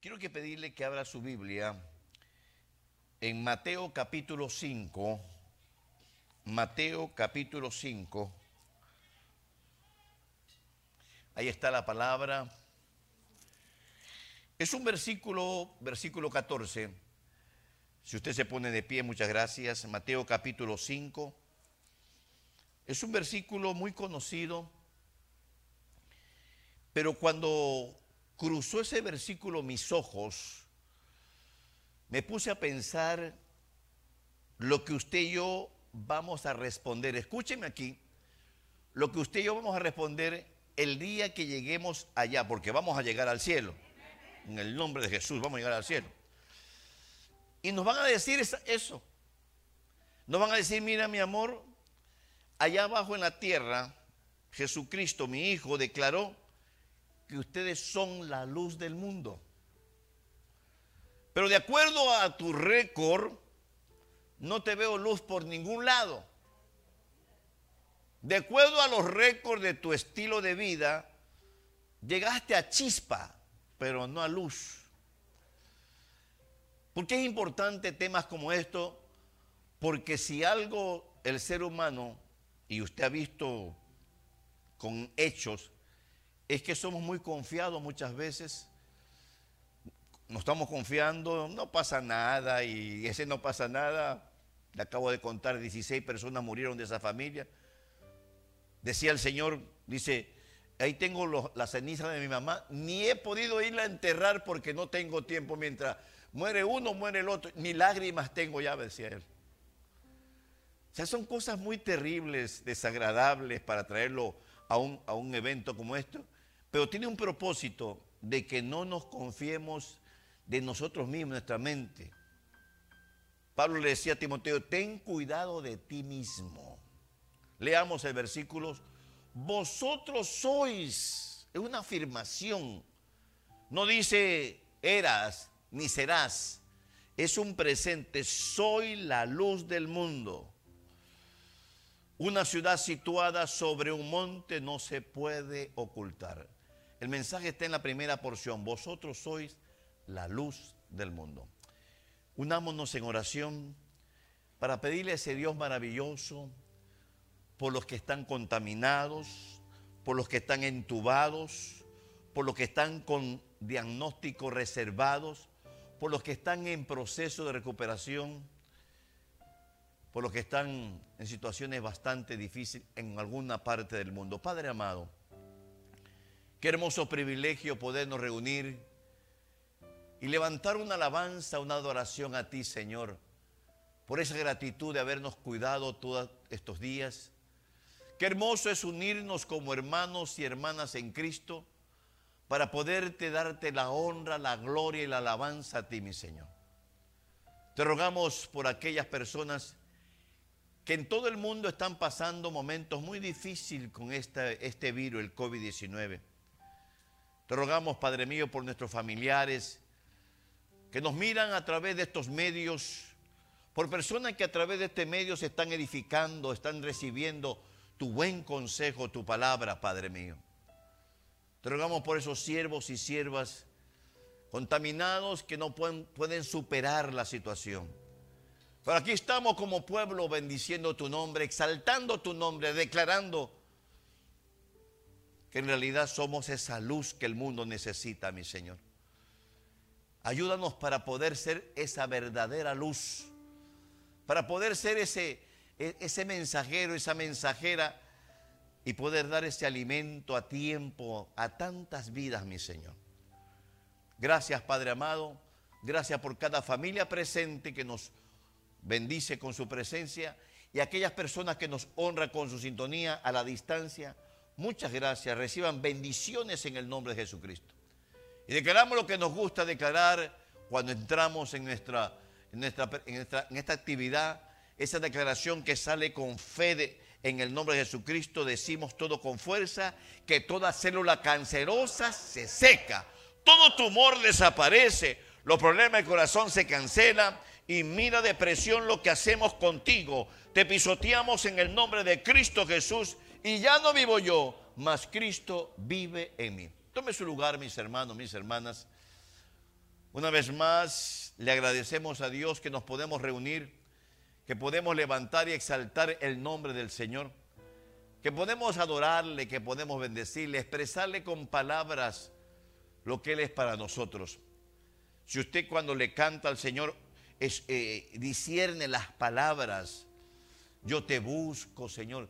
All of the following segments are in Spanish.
Quiero que pedirle que abra su Biblia en Mateo capítulo 5. Mateo capítulo 5. Ahí está la palabra. Es un versículo, versículo 14. Si usted se pone de pie, muchas gracias. Mateo capítulo 5. Es un versículo muy conocido, pero cuando cruzó ese versículo mis ojos, me puse a pensar lo que usted y yo vamos a responder. Escúcheme aquí, lo que usted y yo vamos a responder el día que lleguemos allá, porque vamos a llegar al cielo. En el nombre de Jesús vamos a llegar al cielo. Y nos van a decir eso. Nos van a decir, mira mi amor, allá abajo en la tierra, Jesucristo, mi Hijo, declaró que ustedes son la luz del mundo. Pero de acuerdo a tu récord, no te veo luz por ningún lado. De acuerdo a los récords de tu estilo de vida, llegaste a chispa, pero no a luz. ¿Por qué es importante temas como esto? Porque si algo el ser humano, y usted ha visto con hechos, es que somos muy confiados muchas veces. Nos estamos confiando, no pasa nada y ese no pasa nada. Le acabo de contar, 16 personas murieron de esa familia. Decía el Señor, dice, ahí tengo la ceniza de mi mamá, ni he podido irla a enterrar porque no tengo tiempo. Mientras muere uno, muere el otro, ni lágrimas tengo ya, decía él. O sea, son cosas muy terribles, desagradables para traerlo a un, a un evento como esto pero tiene un propósito de que no nos confiemos de nosotros mismos, nuestra mente. Pablo le decía a Timoteo, ten cuidado de ti mismo. Leamos el versículo, vosotros sois, es una afirmación, no dice eras ni serás, es un presente, soy la luz del mundo. Una ciudad situada sobre un monte no se puede ocultar. El mensaje está en la primera porción. Vosotros sois la luz del mundo. Unámonos en oración para pedirle a ese Dios maravilloso por los que están contaminados, por los que están entubados, por los que están con diagnósticos reservados, por los que están en proceso de recuperación, por los que están en situaciones bastante difíciles en alguna parte del mundo. Padre amado, Qué hermoso privilegio podernos reunir y levantar una alabanza, una adoración a ti, Señor, por esa gratitud de habernos cuidado todos estos días. Qué hermoso es unirnos como hermanos y hermanas en Cristo para poderte darte la honra, la gloria y la alabanza a ti, mi Señor. Te rogamos por aquellas personas que en todo el mundo están pasando momentos muy difíciles con este virus, el COVID-19. Te rogamos, Padre mío, por nuestros familiares que nos miran a través de estos medios, por personas que a través de este medio se están edificando, están recibiendo tu buen consejo, tu palabra, Padre mío. Te rogamos por esos siervos y siervas contaminados que no pueden, superar la situación. Pero aquí estamos como pueblo bendiciendo tu nombre, exaltando tu nombre, declarando que en realidad somos esa luz que el mundo necesita, mi Señor. Ayúdanos para poder ser esa verdadera luz, para poder ser ese, e, ese mensajero, esa mensajera y poder dar ese alimento a tiempo a tantas vidas, mi Señor. Gracias, Padre amado. Gracias por cada familia presente que nos bendice con su presencia y aquellas personas que nos honran con su sintonía a la distancia. Muchas gracias. Reciban bendiciones en el nombre de Jesucristo. Y declaramos lo que nos gusta declarar cuando entramos en nuestra, en esta actividad. Esa declaración que sale con fe en el nombre de Jesucristo. Decimos todo con fuerza que toda célula cancerosa se seca. Todo tumor desaparece. Los problemas del corazón se cancelan. Y mira depresión lo que hacemos contigo. Te pisoteamos en el nombre de Cristo Jesús y ya no vivo yo, mas Cristo vive en mí. Tome su lugar, mis hermanos, mis hermanas. Una vez más, le agradecemos a Dios que nos podemos reunir, que podemos levantar y exaltar el nombre del Señor, que podemos adorarle, que podemos bendecirle, expresarle con palabras lo que Él es para nosotros. Si usted cuando le canta al Señor es, eh, las palabras, yo te busco, Señor.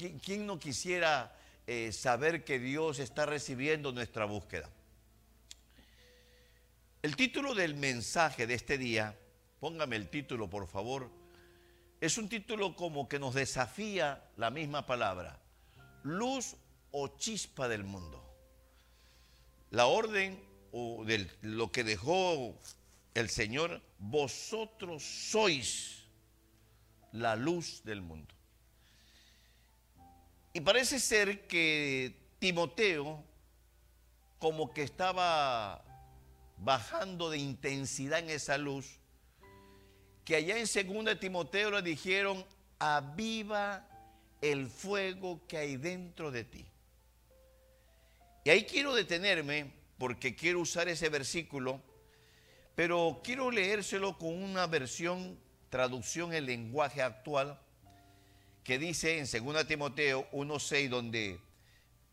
¿Quién, no quisiera eh, saber que Dios está recibiendo nuestra búsqueda? El título del mensaje de este día, póngame el título por favor, es un título como que nos desafía la misma palabra, luz o chispa del mundo. La orden o de lo que dejó el Señor, vosotros sois la luz del mundo. Y parece ser que Timoteo como que estaba bajando de intensidad en esa luz, que allá en 2 Timoteo le dijeron, aviva el fuego que hay dentro de ti. Y ahí quiero detenerme porque quiero usar ese versículo, pero quiero leérselo con una versión, traducción en lenguaje actual, que dice en 2 Timoteo 1.6, donde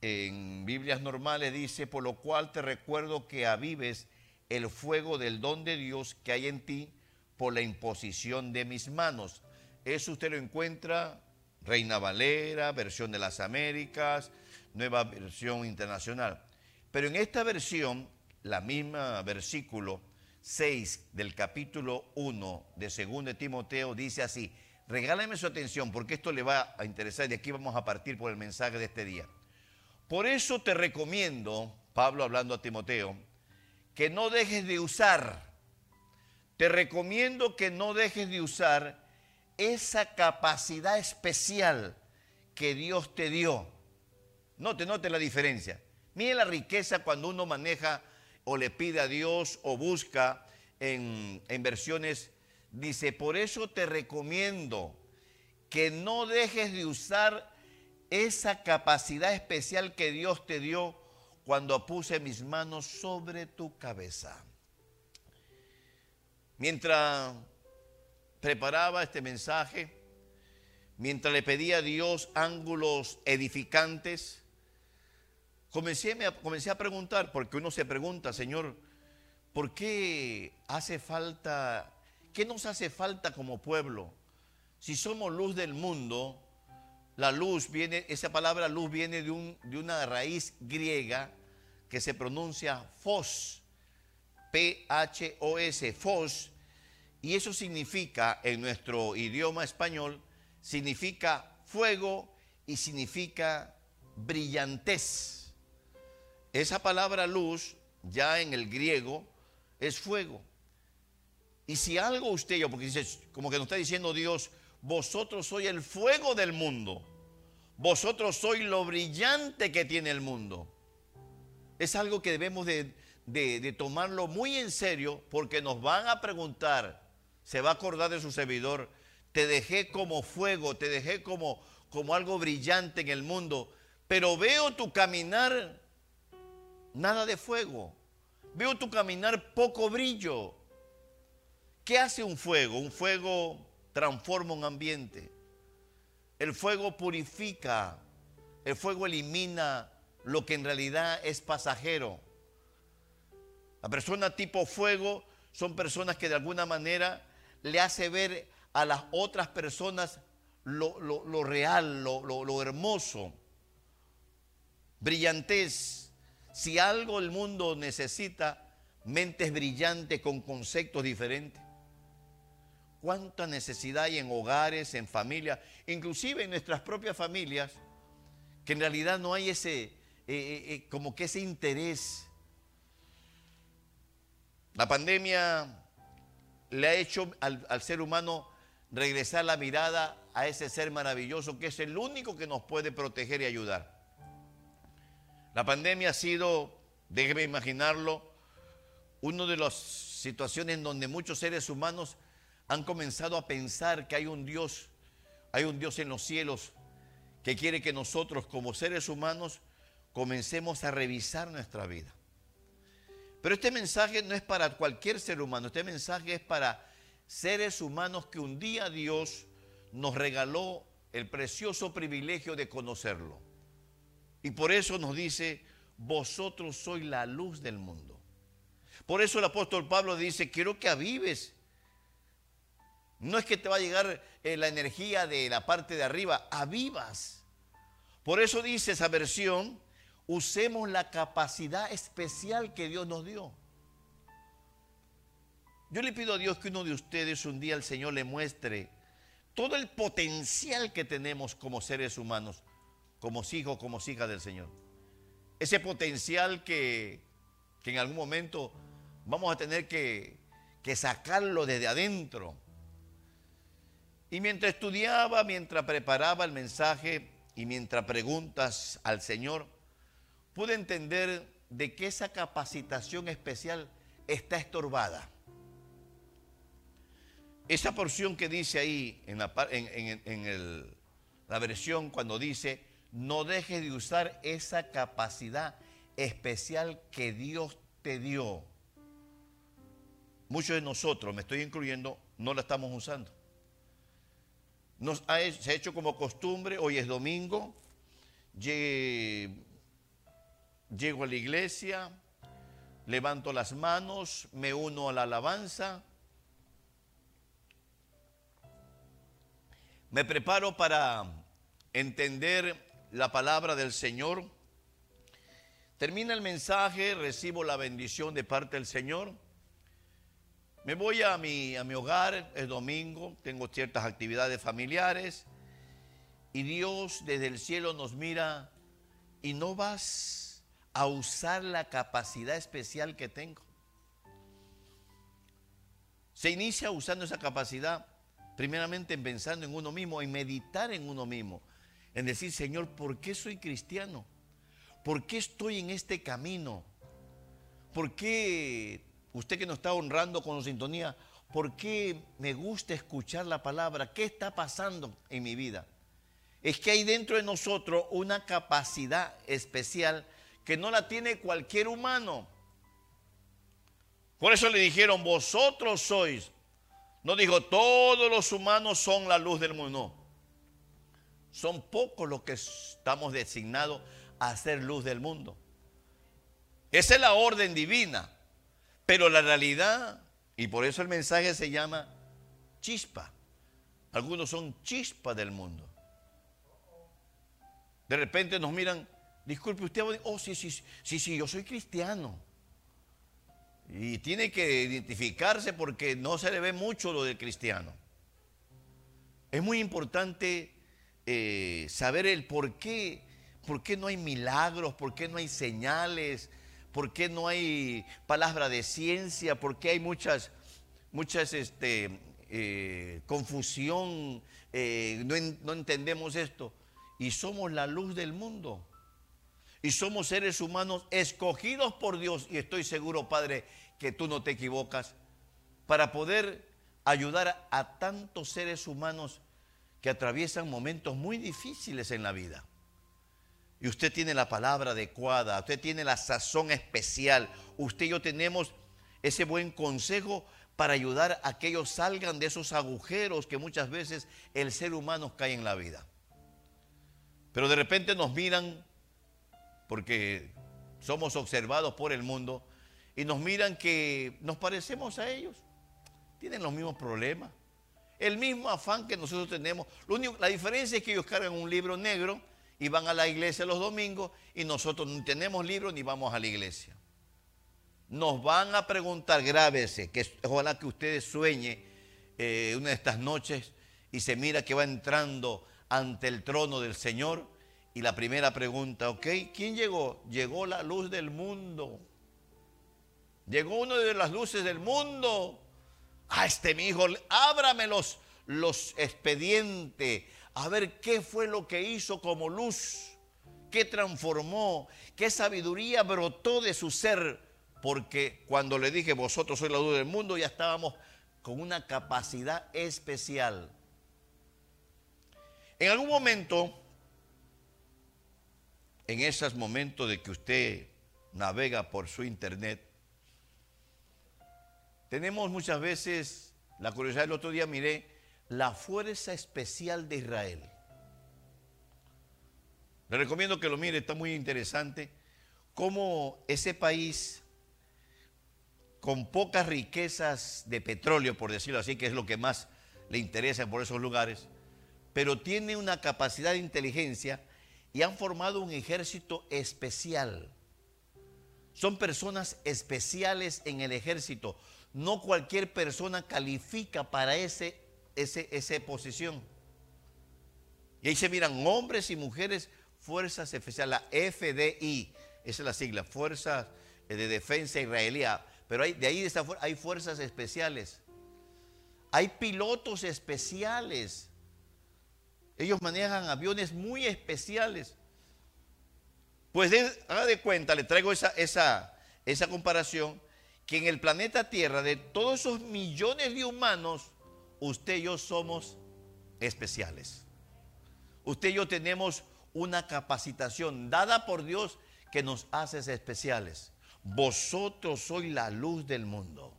en Biblias normales dice, por lo cual te recuerdo que avives el fuego del don de Dios que hay en ti por la imposición de mis manos. Eso usted lo encuentra, Reina Valera, versión de las Américas, nueva versión internacional. Pero en esta versión, la misma versículo 6 del capítulo 1 de 2 de Timoteo dice así, regálame su atención porque esto le va a interesar y aquí vamos a partir por el mensaje de este día. Por eso te recomiendo, Pablo hablando a Timoteo, que no dejes de usar, te recomiendo que no dejes de usar esa capacidad especial que Dios te dio. Note, note la diferencia. Mire la riqueza cuando uno maneja o le pide a Dios o busca en, en versiones. Dice, por eso te recomiendo que no dejes de usar esa capacidad especial que Dios te dio cuando puse mis manos sobre tu cabeza. Mientras preparaba este mensaje, mientras le pedía a Dios ángulos edificantes, comencé, comencé a preguntar, porque uno se pregunta, Señor, ¿por qué hace falta, qué nos hace falta como pueblo? Si somos luz del mundo, la luz viene, esa palabra luz viene de, un, de una raíz griega que se pronuncia fos, P-H-O-S, fos, y eso significa en nuestro idioma español, significa fuego y significa brillantez. Esa palabra luz, ya en el griego, es fuego. Y si algo usted, yo, porque dice, como que nos está diciendo Dios, vosotros sois el fuego del mundo. Vosotros sois lo brillante que tiene el mundo. Es algo que debemos de, tomarlo muy en serio porque nos van a preguntar, se va a acordar de su servidor, te dejé como fuego, te dejé como, como algo brillante en el mundo, pero veo tu caminar nada de fuego, veo tu caminar poco brillo. ¿Qué hace un fuego? Un fuego transforma un ambiente. El fuego purifica, el fuego elimina lo que en realidad es pasajero. La persona tipo fuego son personas que de alguna manera le hace ver a las otras personas lo, real, lo hermoso. Brillantez. Si algo el mundo necesita, mentes brillantes con conceptos diferentes cuánta necesidad hay en hogares, en familias, inclusive en nuestras propias familias, que en realidad no hay ese, eh, eh, eh, como que ese interés. La pandemia le ha hecho al, al ser humano regresar la mirada a ese ser maravilloso que es el único que nos puede proteger y ayudar. La pandemia ha sido, déjeme imaginarlo, una de las situaciones en donde muchos seres humanos han comenzado a pensar que hay un Dios, hay un Dios en los cielos que quiere que nosotros como seres humanos comencemos a revisar nuestra vida. Pero este mensaje no es para cualquier ser humano, este mensaje es para seres humanos que un día Dios nos regaló el precioso privilegio de conocerlo. Y por eso nos dice, vosotros sois la luz del mundo. Por eso el apóstol Pablo dice, quiero que avives. No es que te va a llegar eh, la energía de la parte de arriba, avivas. Por eso dice esa versión, usemos la capacidad especial que Dios nos dio. Yo le pido a Dios que uno de ustedes un día el Señor le muestre todo el potencial que tenemos como seres humanos, como hijos, como hijas del Señor. Ese potencial que, que, en algún momento vamos a tener que, que sacarlo desde adentro. Y mientras estudiaba, mientras preparaba el mensaje y mientras preguntas al Señor, pude entender de que esa capacitación especial está estorbada. Esa porción que dice ahí en la, en, la versión cuando dice, no dejes de usar esa capacidad especial que Dios te dio. Muchos de nosotros, me estoy incluyendo, no la estamos usando. Nos ha, se ha hecho como costumbre, hoy es domingo, llego a la iglesia, levanto las manos, me uno a la alabanza, Me preparo para entender la palabra del Señor. Termina el mensaje, recibo la bendición de parte del Señor. Me voy a mi, a mi hogar, es domingo, tengo ciertas actividades familiares y Dios desde el cielo nos mira y no vas a usar la capacidad especial que tengo. Se inicia usando esa capacidad primeramente en pensando en uno mismo, en meditar en uno mismo, en decir, Señor, ¿por qué soy cristiano? ¿Por qué estoy en este camino? ¿Por qué usted que nos está honrando con sintonía, por qué me gusta escuchar la palabra? ¿Qué está pasando en mi vida? Es que hay dentro de nosotros una capacidad especial que no la tiene cualquier humano. Por eso le dijeron, vosotros sois no dijo, todos los humanos son la luz del mundo. Son pocos los que estamos designados a ser luz del mundo. Esa es la orden divina. Pero la realidad, y por eso el mensaje se llama chispa. Algunos son chispa del mundo. De repente nos miran, disculpe usted, oh sí, sí, sí, sí, yo soy cristiano. Y tiene que identificarse porque no se le ve mucho lo del cristiano. Es muy importante eh, saber el por qué, por qué no hay milagros, por qué no hay señales, por qué no hay palabra de ciencia, por qué hay muchas, muchas este, eh, confusión, eh, no, no entendemos esto. Y somos la luz del mundo. Y somos seres humanos escogidos por Dios. Y estoy seguro, Padre, que tú no te equivocas. Para poder ayudar a tantos seres humanos que atraviesan momentos muy difíciles en la vida. Y usted tiene la palabra adecuada, usted tiene la sazón especial. Usted y yo tenemos ese buen consejo para ayudar a que ellos salgan de esos agujeros que muchas veces el ser humano cae en la vida. Pero de repente nos miran porque somos observados por el mundo y nos miran que nos parecemos a ellos. Tienen los mismos problemas, el mismo afán que nosotros tenemos. la diferencia es que ellos cargan un libro negro y van a la iglesia los domingos y nosotros no tenemos libro ni vamos a la iglesia. Nos van a preguntar, grábese, que ojalá que ustedes sueñe eh, una de estas noches y se mira que va entrando ante el trono del Señor y la primera pregunta, ok, ¿quién llegó? Llegó la luz del mundo. Llegó uno de las luces del mundo. A este mi hijo, ábrame los, los expedientes. A ver qué fue lo que hizo como luz. Qué transformó. Qué sabiduría brotó de su ser. Porque cuando le dije, vosotros sois la luz del mundo, ya estábamos con una capacidad especial. En algún momento en esos momentos de que usted navega por su internet Tenemos muchas veces, la curiosidad del otro día miré, la Fuerza Especial de Israel. Le recomiendo que lo mire, está muy interesante. Cómo ese país, con pocas riquezas de petróleo, por decirlo así, que es lo que más le interesa por esos lugares, pero tiene una capacidad de inteligencia y han formado un ejército especial. Son personas especiales en el ejército. No cualquier persona califica para ese, esa posición. Y ahí se miran hombres y mujeres, fuerzas especiales, la FDI, esa es la sigla, Fuerzas de Defensa Israelía. Pero hay, de ahí hay fuerzas especiales. Hay pilotos especiales. Ellos manejan aviones muy especiales. Pues haga de cuenta, le traigo esa, esa, esa comparación, que en el planeta Tierra, de todos esos millones de humanos, usted y yo somos especiales. Usted y yo tenemos una capacitación dada por Dios que nos hace especiales. Vosotros sois la luz del mundo.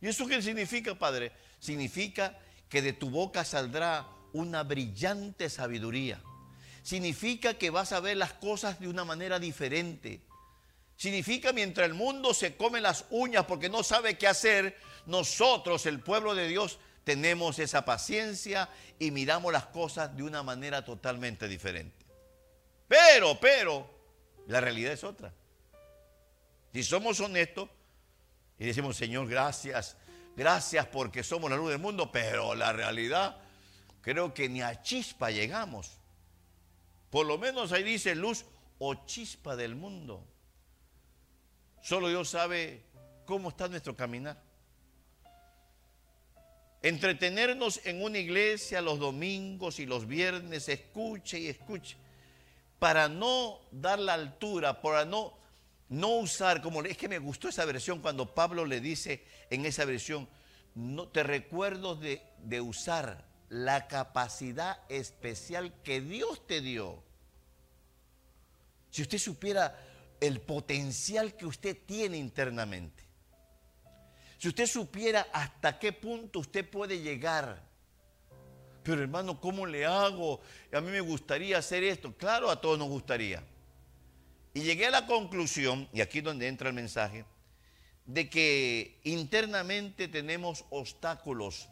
¿Y eso qué significa, Padre? Significa que de tu boca saldrá una brillante sabiduría. Significa que vas a ver las cosas de una manera diferente. Significa mientras el mundo se come las uñas porque no sabe qué hacer, nosotros, el pueblo de Dios, tenemos esa paciencia y miramos las cosas de una manera totalmente diferente. Pero, pero, la realidad es otra. Si somos honestos y decimos, Señor, gracias, gracias porque somos la luz del mundo, pero la realidad creo que ni a chispa llegamos. Por lo menos ahí dice luz o chispa del mundo. Solo Dios sabe cómo está nuestro caminar. Entretenernos en una iglesia los domingos y los viernes, escuche y escuche, para no dar la altura, para no, no usar, como es que me gustó esa versión cuando Pablo le dice en esa versión, no te recuerdo de, de usar la capacidad especial que Dios te dio. Si usted supiera el potencial que usted tiene internamente, si usted supiera hasta qué punto usted puede llegar, pero hermano, ¿cómo le hago? A mí me gustaría hacer esto. Claro, a todos nos gustaría. Y llegué a la conclusión, y aquí es donde entra el mensaje, de que internamente tenemos obstáculos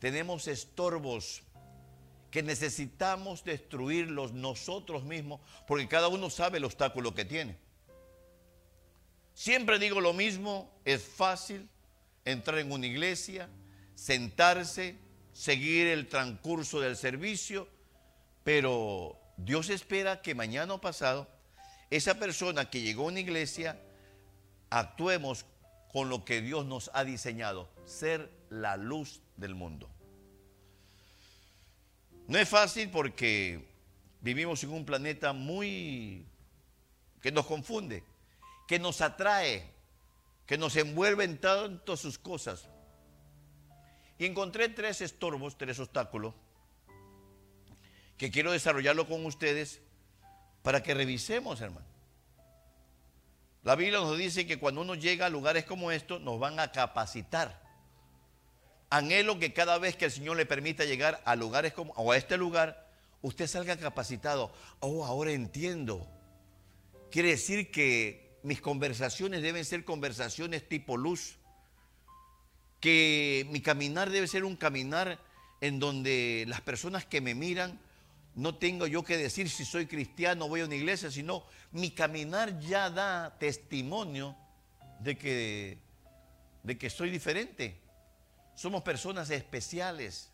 tenemos estorbos que necesitamos destruirlos nosotros mismos, porque cada uno sabe el obstáculo que tiene. Siempre digo lo mismo, es fácil entrar en una iglesia, sentarse, seguir el transcurso del servicio, pero Dios espera que mañana o pasado esa persona que llegó a una iglesia actuemos con lo que Dios nos ha diseñado, ser la luz del mundo. No es fácil porque vivimos en un planeta muy que nos confunde, que nos atrae, que nos envuelve en tantas sus cosas. Y encontré tres estorbos, tres obstáculos, que quiero desarrollarlo con ustedes para que revisemos, hermano. La Biblia nos dice que cuando uno llega a lugares como estos, nos van a capacitar anhelo que cada vez que el Señor le permita llegar a lugares como o a este lugar, usted salga capacitado. Oh, ahora entiendo. Quiere decir que mis conversaciones deben ser conversaciones tipo luz. Que mi caminar debe ser un caminar en donde las personas que me miran no tengo yo que decir si soy cristiano voy a una iglesia, sino mi caminar ya da testimonio de que, de que soy diferente. Somos personas especiales.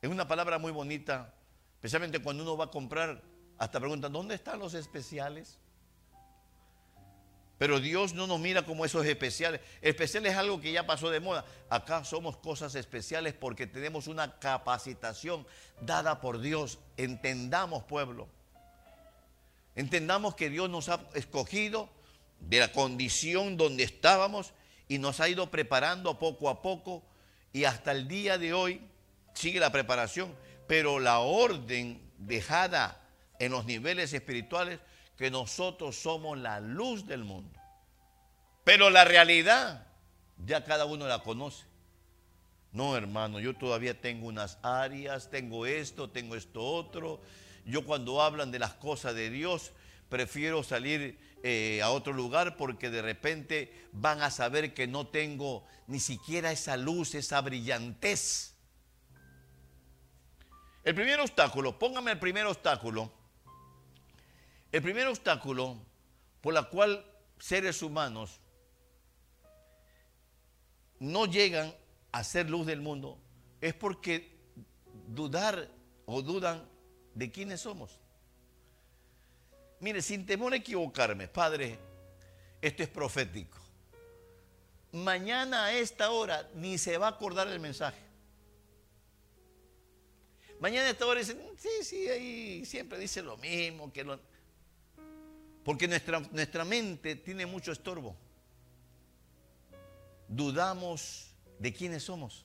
Es una palabra muy bonita, especialmente cuando uno va a comprar, hasta pregunta, ¿dónde están los especiales? Pero Dios no nos mira como esos especiales. Especial es algo que ya pasó de moda. Acá somos cosas especiales porque tenemos una capacitación dada por Dios. Entendamos, pueblo. Entendamos que Dios nos ha escogido de la condición donde estábamos y nos ha ido preparando poco a poco y hasta el día de hoy sigue la preparación, pero la orden dejada en los niveles espirituales que nosotros somos la luz del mundo. Pero la realidad ya cada uno la conoce. No, hermano, yo todavía tengo unas áreas, tengo esto, tengo esto otro. Yo cuando hablan de las cosas de Dios, prefiero salir eh, a otro lugar porque de repente van a saber que no tengo ni siquiera esa luz, esa brillantez. El primer obstáculo, póngame el primer obstáculo. El primer obstáculo por la cual seres humanos no llegan a ser luz del mundo es porque dudar o dudan de quiénes somos. Mire, sin temor a equivocarme, Padre, esto es profético. Mañana a esta hora ni se va a acordar el mensaje. Mañana a esta hora dicen, sí, sí, ahí siempre dice lo mismo. Que Porque nuestra, nuestra mente tiene mucho estorbo. Dudamos de quiénes somos.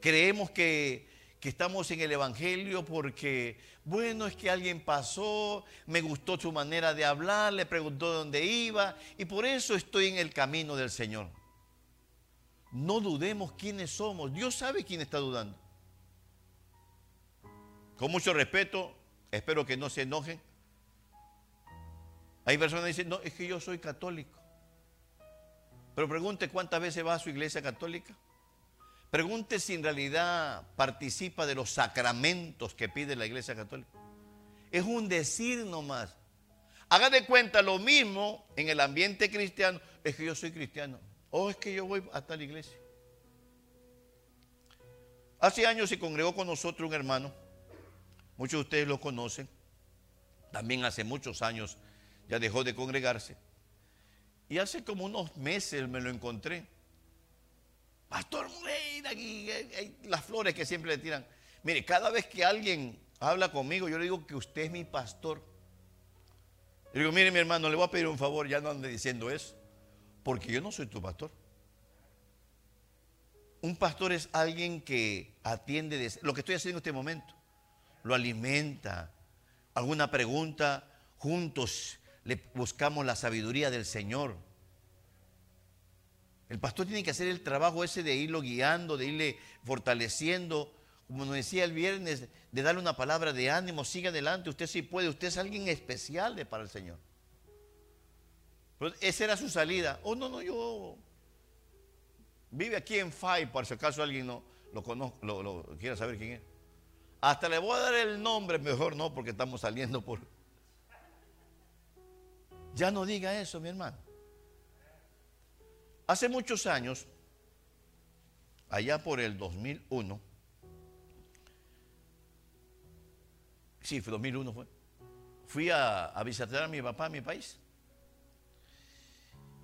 Creemos que, estamos en el Evangelio porque, bueno, es que alguien pasó, me gustó su manera de hablar, le preguntó dónde iba y por eso estoy en el camino del Señor. No dudemos quiénes somos. Dios sabe quién está dudando. Con mucho respeto, espero que no se enojen. Hay personas que dicen, no, es que yo soy católico. Pero pregunte cuántas veces va a su iglesia católica. Pregunte si en realidad participa de los sacramentos que pide la iglesia católica. Es un decir nomás. Haga de cuenta lo mismo en el ambiente cristiano. Es que yo soy cristiano. O es que yo voy hasta la iglesia. Hace años se congregó con nosotros un hermano. Muchos de ustedes lo conocen. También hace muchos años ya dejó de congregarse. Y hace como unos meses me lo encontré. Pastor Moreira, las flores que siempre le tiran. Mire, cada vez que alguien habla conmigo, yo le digo que usted es mi pastor. Y digo, mire mi hermano, le voy a pedir un favor, ya no ande diciendo eso, porque yo no soy tu pastor. Un pastor es alguien que atiende lo que estoy haciendo en este momento. Lo alimenta. Alguna pregunta, juntos le buscamos la sabiduría del Señor. El pastor tiene que hacer el trabajo ese de irlo guiando, de irle fortaleciendo, como nos decía el viernes, de darle una palabra de ánimo, siga adelante, usted sí puede, usted es alguien especial para el Señor. esa era su salida. Oh, no, no, yo vive aquí en FAI, por si acaso alguien no lo conozco, lo, lo quiera saber quién es. Hasta le voy a dar el nombre, mejor no, porque estamos saliendo por... Ya no diga eso, mi hermano. Hace muchos años, allá por el 2001, sí, fue 2001 fue, fui a, a visitar a mi papá en mi país.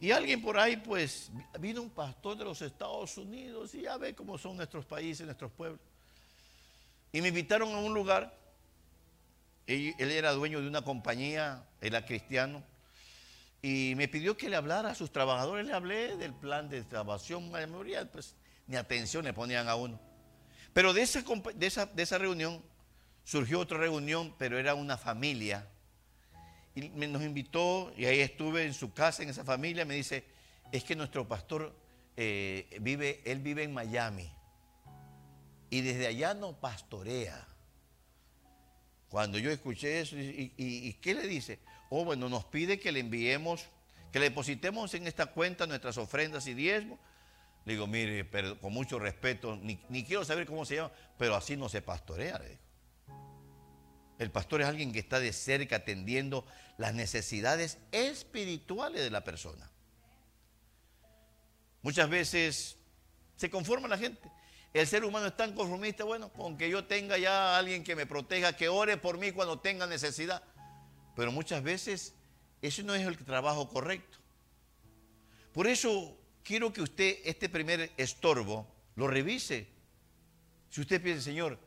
Y alguien por ahí, pues, vino un pastor de los Estados Unidos y ya ve cómo son nuestros países, nuestros pueblos. Y me invitaron a un lugar. Él, él era dueño de una compañía, era cristiano y me pidió que le hablara a sus trabajadores. Le hablé del plan de salvación. La mayoría, pues, ni atención le ponían a uno. Pero de esa, de esa, de esa reunión surgió otra reunión, pero era una familia. Y nos invitó y ahí estuve en su casa, en esa familia. Me dice, es que nuestro pastor eh, vive, él vive en Miami. Y desde allá no pastorea. Cuando yo escuché eso, y qué le dice? Oh, bueno, nos pide que le enviemos, que le depositemos en esta cuenta nuestras ofrendas y diezmos. Le digo, mire, pero con mucho respeto, ni, quiero saber cómo se llama, pero así no se pastorea, le digo. El pastor es alguien que está de cerca atendiendo las necesidades espirituales de la persona. Muchas veces se conforma la gente. El ser humano es tan conformista, bueno, con que yo tenga ya alguien que me proteja, que ore por mí cuando tenga necesidad. Pero muchas veces eso no es el trabajo correcto. Por eso quiero que usted este primer estorbo lo revise. Si usted piensa, Señor,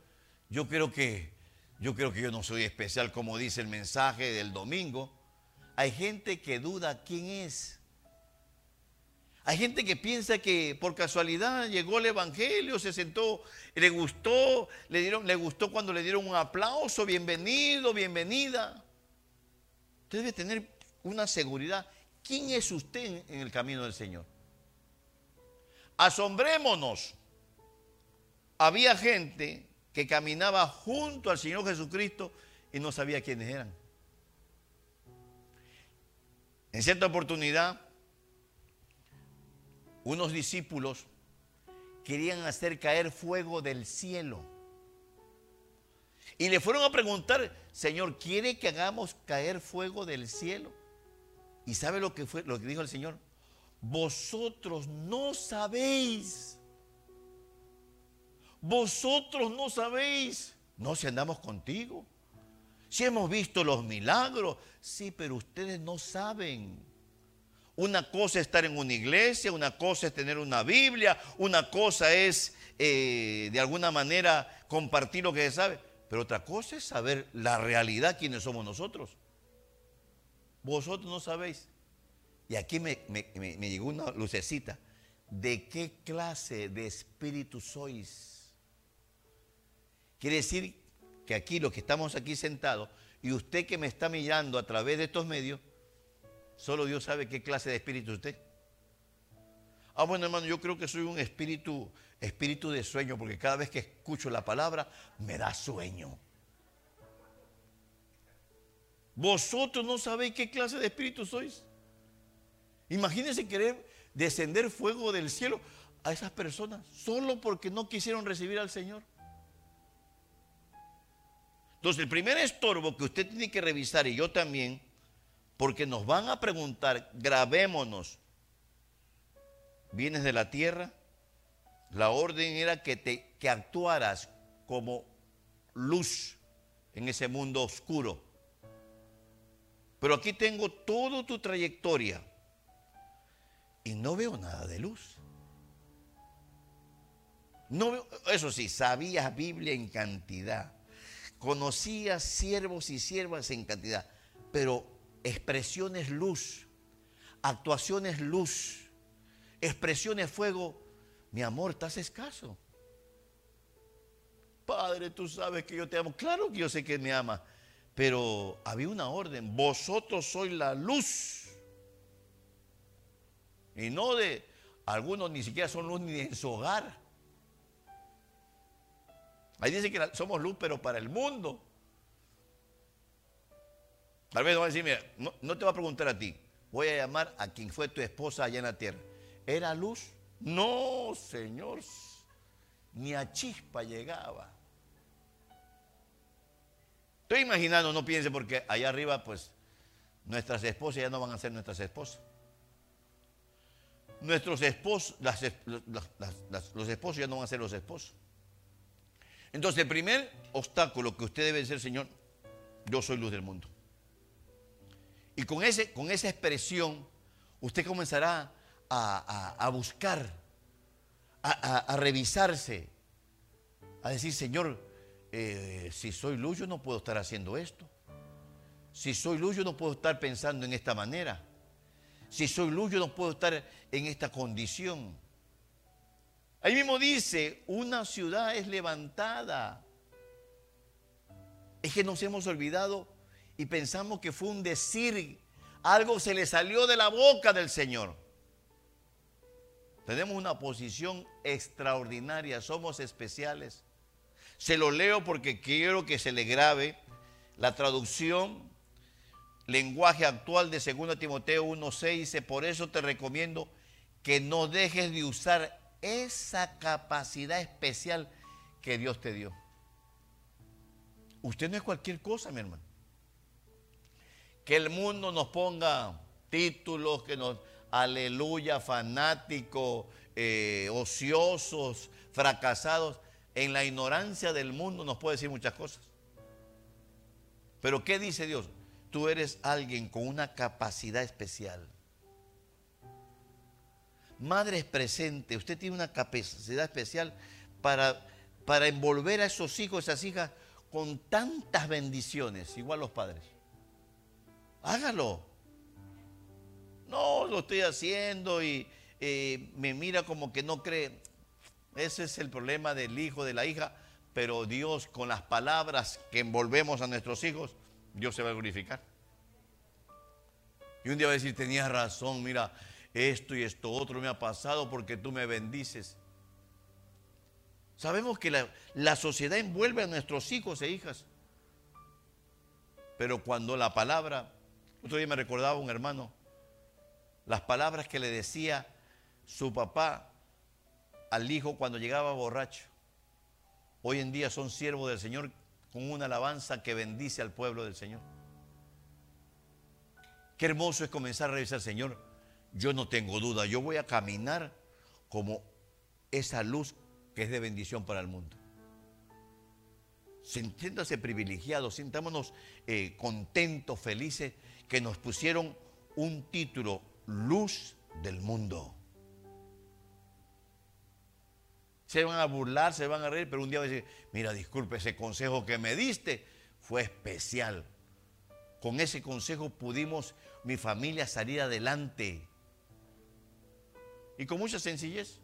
yo creo que yo creo que yo no soy especial como dice el mensaje del domingo. Hay gente que duda quién es. Hay gente que piensa que por casualidad llegó el evangelio, se sentó, le gustó, le dieron, le gustó cuando le dieron un aplauso, bienvenido, bienvenida. Usted debe tener una seguridad. ¿quién es usted en el camino del Señor? Asombrémonos. Había gente que caminaba junto al Señor Jesucristo y no sabía quiénes eran. En cierta oportunidad, unos discípulos querían hacer caer fuego del cielo. Y le fueron a preguntar, Señor, ¿quiere que hagamos caer fuego del cielo? ¿Y sabe lo que fue lo que dijo el Señor? Vosotros no sabéis. Vosotros no sabéis. No si andamos contigo. Si hemos visto los milagros. Sí, pero ustedes no saben. Una cosa es estar en una iglesia, una cosa es tener una Biblia, una cosa es eh, de alguna manera compartir lo que se sabe, pero otra cosa es saber la realidad, quiénes somos nosotros. Vosotros no sabéis. Y aquí me, llegó una lucecita. ¿De qué clase de espíritu sois? Quiere decir que aquí, los que estamos aquí sentados, y usted que me está mirando a través de estos medios, Solo Dios sabe qué clase de espíritu usted. Ah, bueno, hermano, yo creo que soy un espíritu, espíritu de sueño, porque cada vez que escucho la palabra me da sueño. Vosotros no sabéis qué clase de espíritu sois. Imagínense querer descender fuego del cielo a esas personas solo porque no quisieron recibir al Señor. Entonces, el primer estorbo que usted tiene que revisar, y yo también, porque nos van a preguntar, grabémonos, vienes de la tierra, la orden era que, te, que actuaras como luz en ese mundo oscuro. Pero aquí tengo toda tu trayectoria y no veo nada de luz. No eso sí, sabías Biblia en cantidad, conocías siervos y siervas en cantidad, pero expresiones luz, actuaciones luz, expresiones fuego, mi amor, estás escaso. Padre, tú sabes que yo te amo. Claro que yo sé que me ama, pero había una orden, vosotros sois la luz. Y no de, algunos ni siquiera son luz ni en su hogar. Ahí dice que somos luz, pero para el mundo. Tal vez no va a decir, mira, no, te va a preguntar a ti, voy a llamar a quien fue tu esposa allá en la tierra. ¿Era luz? No, Señor, ni a chispa llegaba. Estoy imaginando, no piense, porque allá arriba, pues, nuestras esposas ya no van a ser nuestras esposas. Nuestros esposos, los esposos ya no van a ser los esposos. Entonces, el primer obstáculo que usted debe ser, Señor, yo soy luz del mundo. Y con, ese, con esa expresión, usted comenzará a, buscar, a, revisarse, a decir, Señor, eh, si soy luz, yo no puedo estar haciendo esto. Si soy luz, yo no puedo estar pensando en esta manera. Si soy luz, yo no puedo estar en esta condición. Ahí mismo dice, una ciudad es levantada. Es que nos hemos olvidado y pensamos que fue un decir, algo se le salió de la boca del Señor. Tenemos una posición extraordinaria, somos especiales. Se lo leo porque quiero que se le grabe la traducción, lenguaje actual de 2 Timoteo 1.6, dice, por eso te recomiendo que no dejes de usar esa capacidad especial que Dios te dio. Usted no es cualquier cosa, mi hermano que el mundo nos ponga títulos, que nos, aleluya, fanáticos, eh, ociosos, fracasados. En la ignorancia del mundo nos puede decir muchas cosas. Pero ¿qué dice Dios? Tú eres alguien con una capacidad especial. Madre presente, usted tiene una capacidad especial para, para envolver a esos hijos, esas hijas, con tantas bendiciones, igual los padres hágalo. No, lo estoy haciendo y eh, me mira como que no cree. Ese es el problema del hijo, de la hija. Pero Dios, con las palabras que envolvemos a nuestros hijos, Dios se va a glorificar. Y un día va a decir, tenías razón, mira, esto y esto otro me ha pasado porque tú me bendices. Sabemos que la, la sociedad envuelve a nuestros hijos e hijas. Pero cuando la palabra, otro día me recordaba un hermano, las palabras que le decía su papá al hijo cuando llegaba borracho, hoy en día son siervos del Señor con una alabanza que bendice al pueblo del Señor. Qué hermoso es comenzar a revisar, Señor, yo no tengo duda, yo voy a caminar como esa luz que es de bendición para el mundo. Siéntase privilegiados, sintámonos eh, contentos, felices, que nos pusieron un título, Luz del Mundo. Se van a burlar, se van a reír, pero un día va a decir, mira, disculpe, ese consejo que me diste fue especial. Con ese consejo pudimos mi familia salir adelante. Y con mucha sencillez.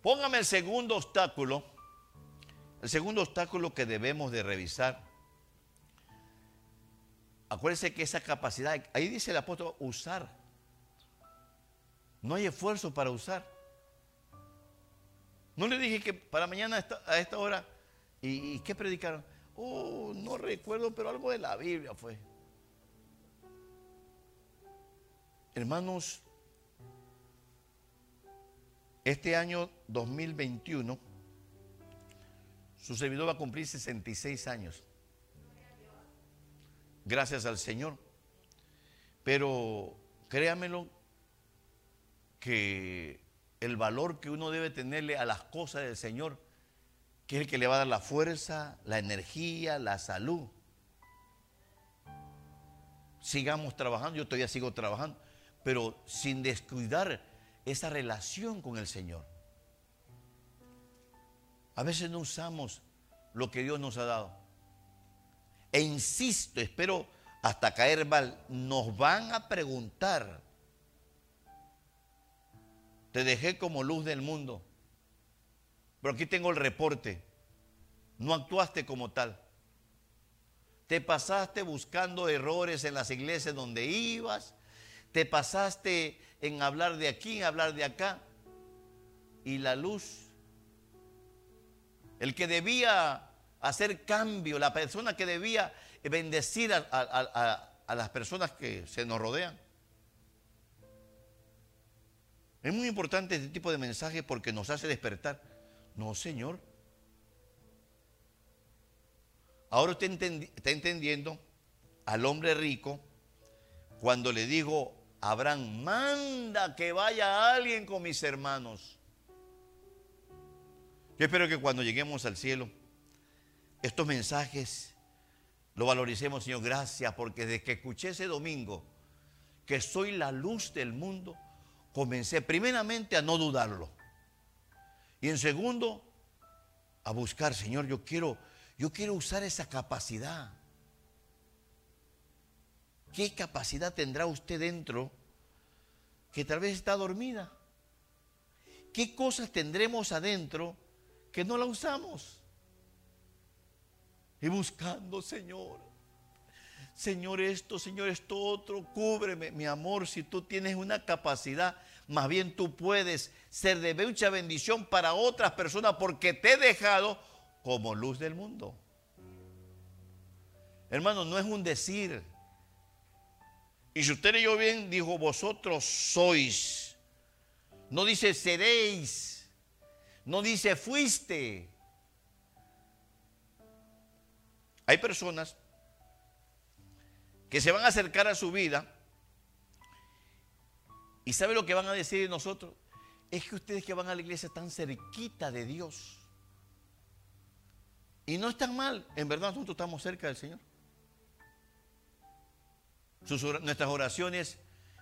Póngame el segundo obstáculo el segundo obstáculo que debemos de revisar, acuérdense que esa capacidad, ahí dice el apóstol, usar. No hay esfuerzo para usar. No le dije que para mañana a esta, hora, ¿y, qué predicaron? Oh, no recuerdo, pero algo de la Biblia fue. Hermanos, este año 2021 su servidor va a cumplir 66 años. Gracias al Señor. Pero créamelo que el valor que uno debe tenerle a las cosas del Señor, que es el que le va a dar la fuerza, la energía, la salud. Sigamos trabajando, yo todavía sigo trabajando, pero sin descuidar esa relación con el Señor. A veces no usamos lo que Dios nos ha dado. E insisto, espero hasta caer mal, nos van a preguntar, te dejé como luz del mundo, pero aquí tengo el reporte, no actuaste como tal. Te pasaste buscando errores en las iglesias donde ibas, te pasaste en hablar de aquí, en hablar de acá, y la luz el que debía hacer cambio, la persona que debía bendecir a, las personas que se nos rodean. Es muy importante este tipo de mensaje porque nos hace despertar. No, Señor. Ahora usted está entendiendo al hombre rico cuando le dijo, Abraham, manda que vaya alguien con mis hermanos. Yo espero que cuando lleguemos al cielo, estos mensajes lo valoricemos, Señor. Gracias, porque desde que escuché ese domingo que soy la luz del mundo, comencé primeramente a no dudarlo. Y en segundo, a buscar, Señor, yo quiero, yo quiero usar esa capacidad. ¿Qué capacidad tendrá usted dentro que tal vez está dormida? ¿Qué cosas tendremos adentro? que no la usamos. Y buscando, Señor. Señor esto, Señor esto otro, cúbreme, mi amor, si tú tienes una capacidad, más bien tú puedes ser de mucha bendición para otras personas porque te he dejado como luz del mundo. Hermano, no es un decir. Y si usted yo bien, dijo, vosotros sois. No dice seréis. No dice fuiste. Hay personas que se van a acercar a su vida y ¿sabe lo que van a decir de nosotros? Es que ustedes que van a la iglesia están cerquita de Dios. Y no están mal, en verdad nosotros estamos cerca del Señor. nuestras oraciones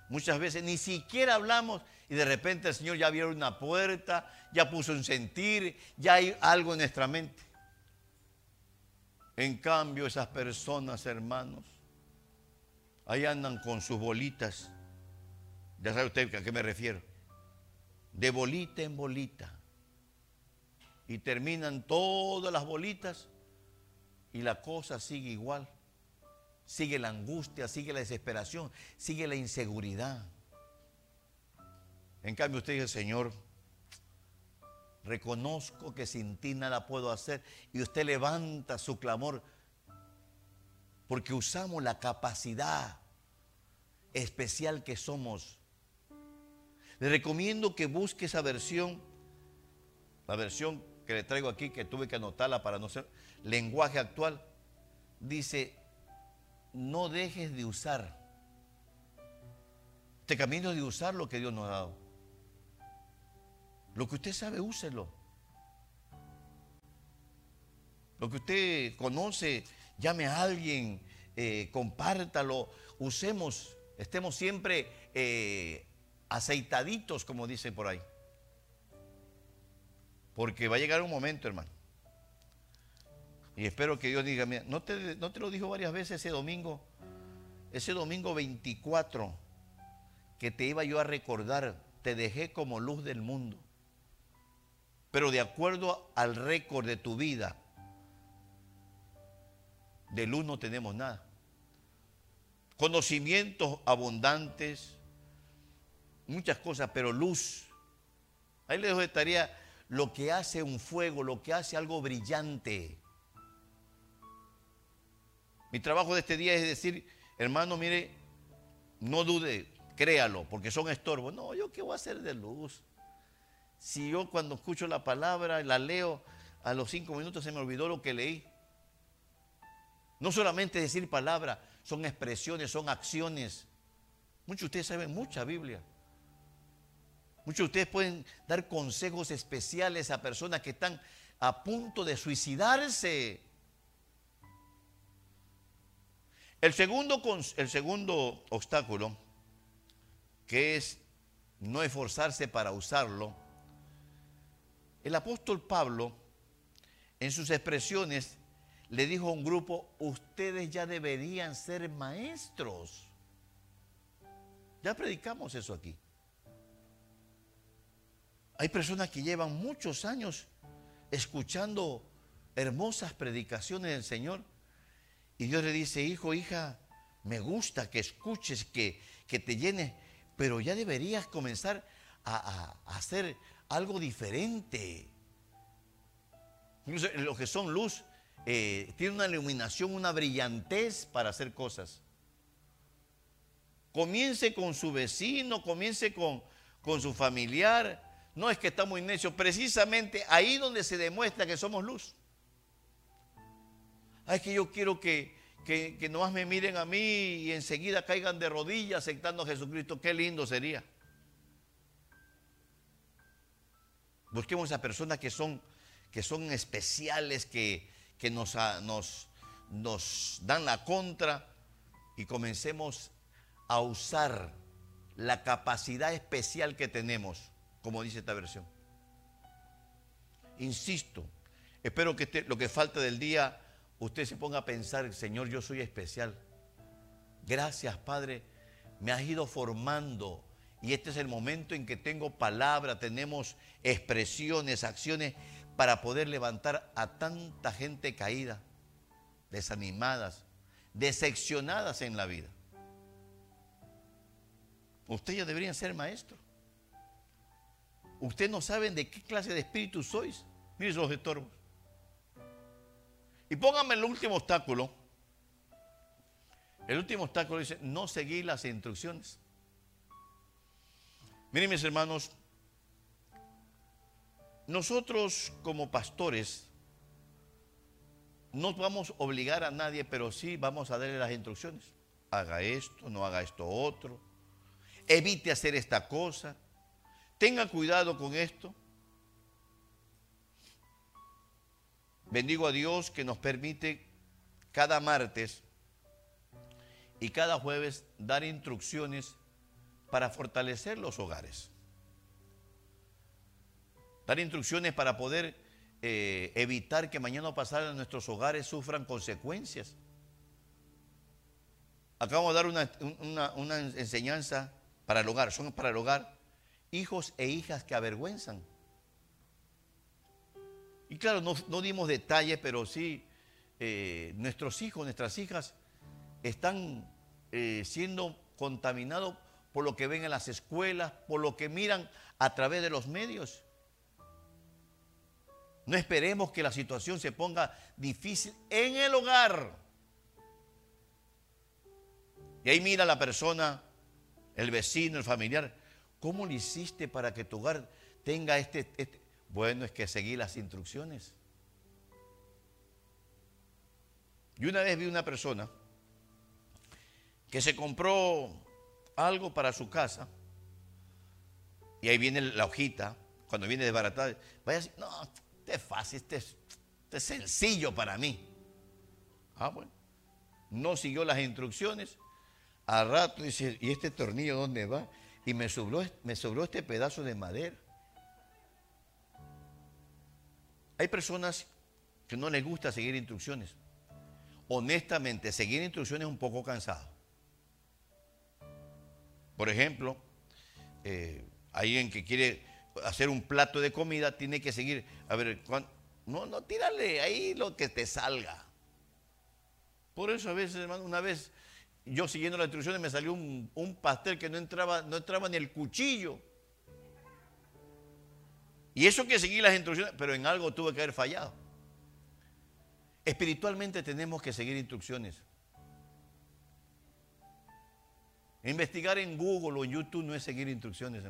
muchas veces ni siquiera hablamos y de repente el Señor ya abrió una puerta, ya puso un sentir, ya hay algo en nuestra mente. En cambio, esas personas, hermanos, ahí andan con sus bolitas. Ya sabe usted a qué me refiero. De bolita en bolita. Y terminan todas las bolitas y la cosa sigue igual. sigue la angustia, sigue la desesperación, sigue la inseguridad. En cambio usted dice, Señor, reconozco que sin ti nada puedo hacer. Y usted levanta su clamor porque usamos la capacidad especial que somos. Le recomiendo que busque esa versión, la versión que le traigo aquí, que tuve que anotarla para no ser lenguaje actual. Dice, no dejes de usar. Este camino de usar lo que Dios nos ha dado. Lo que usted sabe, úselo. Lo que usted conoce, llame a alguien, eh, compártalo, usemos, estemos siempre eh, aceitaditos, como dicen por ahí. Porque va a llegar un momento, hermano. Y espero que Dios diga, ¿no te, no te lo dijo varias veces ese domingo? Ese domingo 24, que te iba yo a recordar, te dejé como luz del mundo. Pero de acuerdo al récord de tu vida, de luz no tenemos nada. Conocimientos abundantes, muchas cosas, pero luz. Ahí les dejo de tarea lo que hace un fuego, lo que hace algo brillante. Mi trabajo de este día es decir, hermano, mire, no dude, créalo, porque son estorbos. No, yo qué voy a hacer de luz. Si yo cuando escucho la palabra, la leo, a los cinco minutos se me olvidó lo que leí. No solamente decir palabra, son expresiones, son acciones. Muchos de ustedes saben mucha Biblia. Muchos de ustedes pueden dar consejos especiales a personas que están a punto de suicidarse. El segundo, el segundo obstáculo, que es no esforzarse para usarlo, el apóstol Pablo, en sus expresiones, le dijo a un grupo, ustedes ya deberían ser maestros. Ya predicamos eso aquí. Hay personas que llevan muchos años escuchando hermosas predicaciones del Señor y Dios le dice, hijo, hija, me gusta que escuches, que, que te llenes, pero ya deberías comenzar a, hacer algo diferente. Incluso los que son luz, eh, tiene una iluminación, una brillantez para hacer cosas. Comience con su vecino, comience con, con su familiar. No es que está muy precisamente ahí donde se demuestra que somos luz. Ay, que yo quiero que, que, que nomás me miren a mí y enseguida caigan de rodillas aceptando a Jesucristo. Qué lindo sería. Busquemos a personas que son, que son especiales, que, que nos, nos, nos dan la contra y comencemos a usar la capacidad especial que tenemos, como dice esta versión. Insisto, espero que lo que falta del día usted se ponga a pensar, Señor, yo soy especial. Gracias, Padre, me has ido formando y este es el momento en que tengo palabra, tenemos expresiones, acciones para poder levantar a tanta gente caída, desanimadas, decepcionadas en la vida. Ustedes ya deberían ser maestros. Ustedes no saben de qué clase de espíritu sois. Miren los estorbos. Y pónganme el último obstáculo. El último obstáculo dice, no seguir las instrucciones. Miren mis hermanos, nosotros como pastores no vamos a obligar a nadie, pero sí vamos a darle las instrucciones. Haga esto, no haga esto otro. Evite hacer esta cosa. Tenga cuidado con esto. Bendigo a Dios que nos permite cada martes y cada jueves dar instrucciones para fortalecer los hogares. Dar instrucciones para poder eh, evitar que mañana o pasado nuestros hogares sufran consecuencias. Acabamos de dar una, enseñanza para el hogar, son para el hogar hijos e hijas que avergüenzan. Y claro, no, dimos detalles, pero sí, eh, nuestros hijos, nuestras hijas están eh, siendo contaminados por lo que ven en las escuelas, por lo que miran a través de los medios. No esperemos que la situación se ponga difícil en el hogar. Y ahí mira la persona, el vecino, el familiar, ¿cómo lo hiciste para que tu hogar tenga este, este? Bueno, es que seguí las instrucciones. Y una vez vi una persona que se compró algo para su casa y ahí viene la hojita, cuando viene desbaratada, vaya así, no, este es fácil, este es, este es sencillo para mí. Ah, bueno, no siguió las instrucciones, al rato dice, ¿y este tornillo dónde va? Y me sobró, me sobró este pedazo de madera. Hay personas que no les gusta seguir instrucciones. Honestamente, seguir instrucciones es un poco cansado. Por ejemplo, eh, alguien que quiere hacer un plato de comida tiene que seguir, a ver, no, no, tírale ahí lo que te salga. Por eso a veces, hermano, una vez yo siguiendo las instrucciones me salió un, un pastel que no entraba, no entraba ni el cuchillo. Y eso que seguí las instrucciones, pero en algo tuve que haber fallado. Espiritualmente tenemos que seguir instrucciones. Investigar en Google o en YouTube no es seguir instrucciones.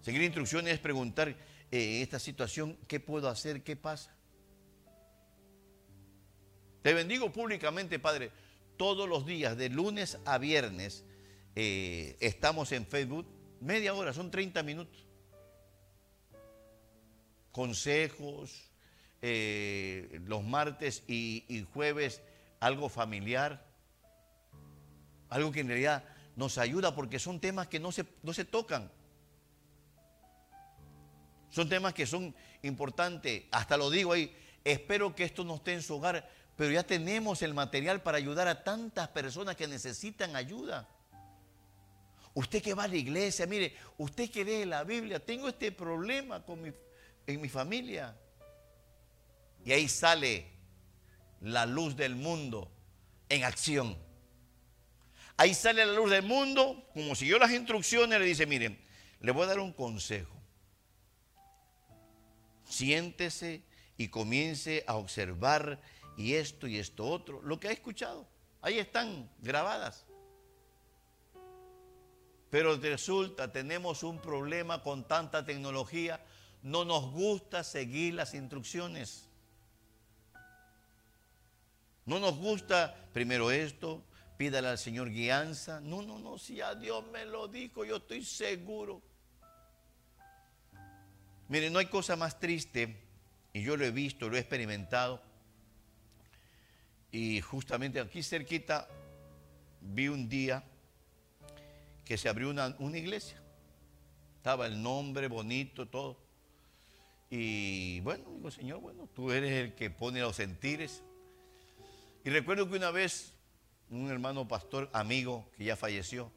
Seguir instrucciones es preguntar, eh, esta situación, ¿qué puedo hacer? ¿Qué pasa? Te bendigo públicamente, Padre. Todos los días, de lunes a viernes, eh, estamos en Facebook. Media hora, son 30 minutos. Consejos, eh, los martes y, y jueves, algo familiar algo que en realidad nos ayuda porque son temas que no se, no se tocan. Son temas que son importantes. Hasta lo digo ahí, espero que esto no esté en su hogar, pero ya tenemos el material para ayudar a tantas personas que necesitan ayuda. Usted que va a la iglesia, mire, usted que lee la Biblia, tengo este problema con mi, en mi familia. Y ahí sale la luz del mundo en acción. Ahí sale la luz del mundo, como siguió las instrucciones, le dice, miren, le voy a dar un consejo. Siéntese y comience a observar y esto y esto otro, lo que ha escuchado. Ahí están grabadas. Pero resulta, tenemos un problema con tanta tecnología, no nos gusta seguir las instrucciones. No nos gusta primero esto, pídale al Señor guianza. No, no, no, si a Dios me lo dijo, yo estoy seguro. Miren, no hay cosa más triste, y yo lo he visto, lo he experimentado, y justamente aquí cerquita vi un día que se abrió una, una iglesia. Estaba el nombre bonito, todo. Y bueno, digo, Señor, bueno, tú eres el que pone los sentires. Y recuerdo que una vez un hermano pastor amigo que ya falleció,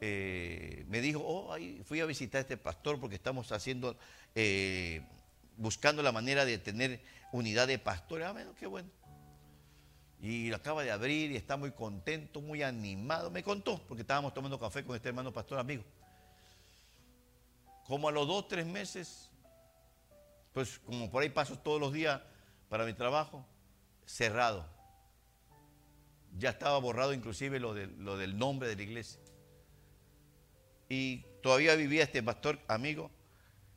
eh, me dijo, oh, fui a visitar a este pastor porque estamos haciendo, eh, buscando la manera de tener unidad de pastores. Ah, bueno, qué bueno. Y lo acaba de abrir y está muy contento, muy animado. Me contó, porque estábamos tomando café con este hermano pastor amigo. Como a los dos, tres meses, pues como por ahí paso todos los días para mi trabajo, cerrado ya estaba borrado inclusive lo, lo del nombre de la iglesia. Y todavía vivía este pastor amigo.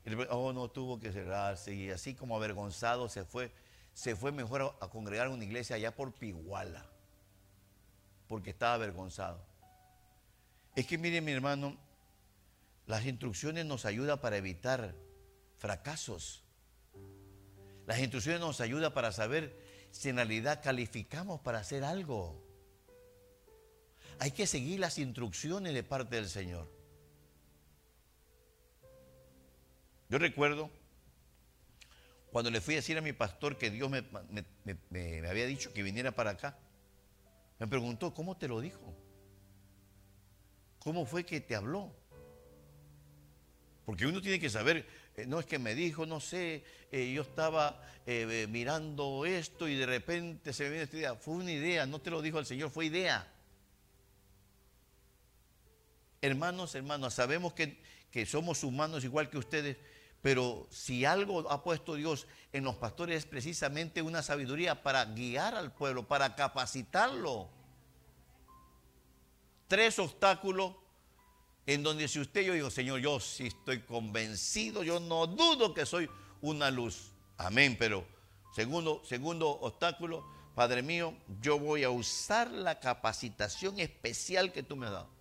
Y oh, no, tuvo que cerrarse. Y así como avergonzado se fue. Se fue mejor a, congregar en una iglesia allá por Piguala. Porque estaba avergonzado. Es que mire mi hermano, las instrucciones nos ayudan para evitar fracasos. Las instrucciones nos ayudan para saber si en realidad calificamos para hacer algo. Hay que seguir las instrucciones de parte del Señor. Yo recuerdo cuando le fui a decir a mi pastor que Dios me, había dicho que viniera para acá. Me preguntó, ¿cómo te lo dijo? ¿Cómo fue que te habló? Porque uno tiene que saber, eh, no es que me dijo, no sé, eh, yo estaba eh, mirando esto y de repente se me viene esta idea. Fue una idea, no te lo dijo el Señor, fue idea. Hermanos, hermanos, sabemos que, que somos humanos igual que ustedes, pero si algo ha puesto Dios en los pastores es precisamente una sabiduría para guiar al pueblo, para capacitarlo. Tres obstáculos en donde si usted yo digo, Señor, yo sí estoy convencido, yo no dudo que soy una luz. Amén, pero segundo, segundo obstáculo, Padre mío, yo voy a usar la capacitación especial que tú me has dado.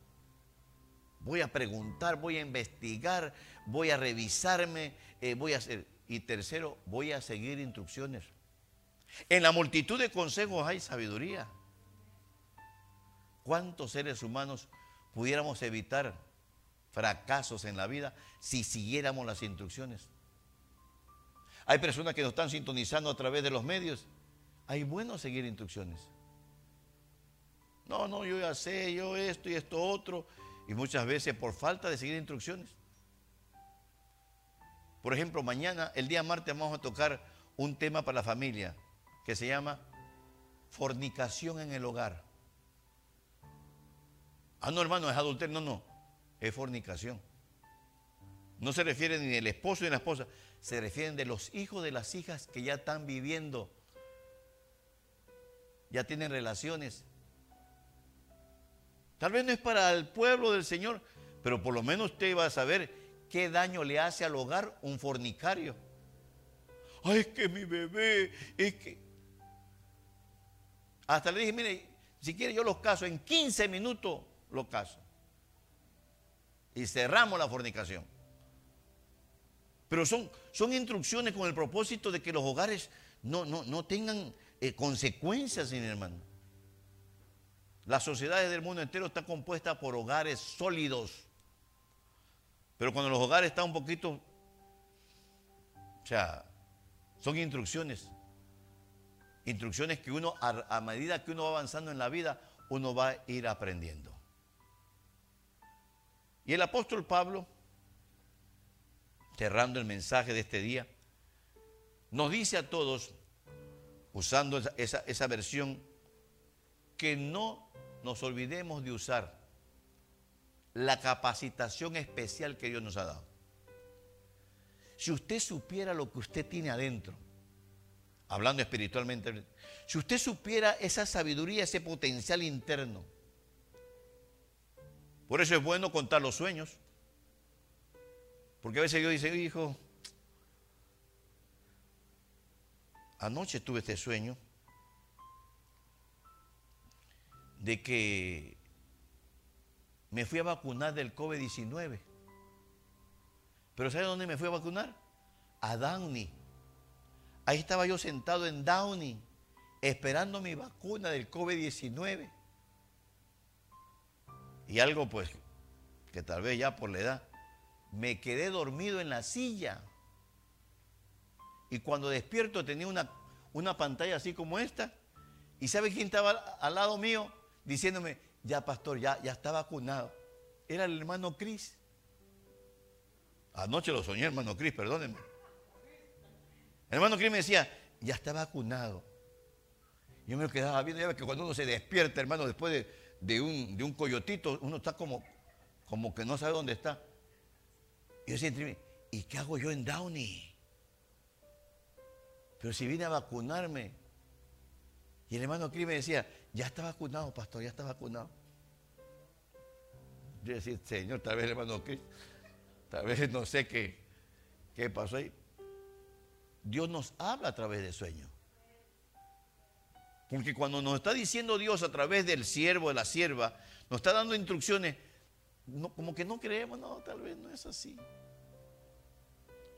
Voy a preguntar, voy a investigar, voy a revisarme, eh, voy a hacer. Y tercero, voy a seguir instrucciones. En la multitud de consejos hay sabiduría. ¿Cuántos seres humanos pudiéramos evitar fracasos en la vida si siguiéramos las instrucciones. Hay personas que nos están sintonizando a través de los medios. Hay bueno seguir instrucciones. No, no, yo ya sé, yo esto y esto otro. Y muchas veces por falta de seguir instrucciones. Por ejemplo, mañana, el día martes, vamos a tocar un tema para la familia que se llama fornicación en el hogar. Ah, no, hermano, es adulterio. No, no es fornicación. No se refiere ni del esposo ni de la esposa, se refieren de los hijos de las hijas que ya están viviendo, ya tienen relaciones. Tal vez no es para el pueblo del Señor, pero por lo menos usted va a saber qué daño le hace al hogar un fornicario. Ay, es que mi bebé, es que... Hasta le dije, mire, si quiere yo los caso, en 15 minutos los caso y cerramos la fornicación. Pero son, son instrucciones con el propósito de que los hogares no, no, tengan eh, consecuencias, sin hermano. Las sociedades del mundo entero están compuestas por hogares sólidos. Pero cuando los hogares están un poquito, o sea, son instrucciones. Instrucciones que uno, a medida que uno va avanzando en la vida, uno va a ir aprendiendo. Y el apóstol Pablo, cerrando el mensaje de este día, nos dice a todos, usando esa, versión, que no nos olvidemos de usar la capacitación especial que Dios nos ha dado. Si usted supiera lo que usted tiene adentro, hablando espiritualmente, si usted supiera esa sabiduría, ese potencial interno, por eso es bueno contar los sueños. Porque a veces yo dice, hijo, anoche tuve este sueño de que me fui a vacunar del COVID-19. Pero ¿sabe dónde me fui a vacunar? A Downey. Ahí estaba yo sentado en Downey, esperando mi vacuna del COVID-19. Y algo pues que tal vez ya por la edad, me quedé dormido en la silla. Y cuando despierto tenía una, una pantalla así como esta. ¿Y sabe quién estaba al lado mío? Diciéndome, ya pastor, ya, ya está vacunado. Era el hermano Cris. Anoche lo soñé, hermano Cris, perdónenme. El hermano Cris me decía, ya está vacunado. Yo me quedaba viendo, ya que cuando uno se despierta, hermano, después de de un, de un coyotito, uno está como, como que no sabe dónde está. Y yo decía ¿y qué hago yo en Downey? Pero si vine a vacunarme. Y el hermano aquí me decía, ya está vacunado, pastor, ya está vacunado. Yo decía, Señor, tal vez hermano Cris, tal vez no sé qué, qué pasó ahí. Dios nos habla a través de sueños. Porque cuando nos está diciendo Dios a través del siervo, de la sierva, nos está dando instrucciones, como que no creemos, no, tal vez no es así.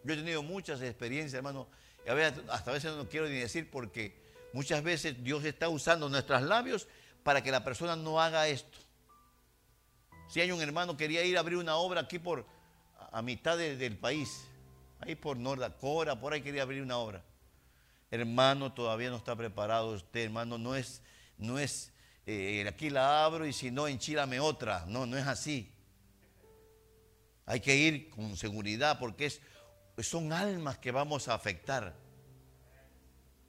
Yo he tenido muchas experiencias, hermano, y hasta a veces no quiero ni decir porque muchas veces Dios está usando nuestros labios para que la persona no haga esto. Si hay un hermano que quería ir a abrir una obra aquí por a mitad del país, ahí por Nordacora, por ahí quería abrir una obra. Hermano, todavía no está preparado usted, hermano, no es, no es, eh, aquí la abro y si no, enchilame otra. No, no es así. Hay que ir con seguridad porque es, son almas que vamos a afectar.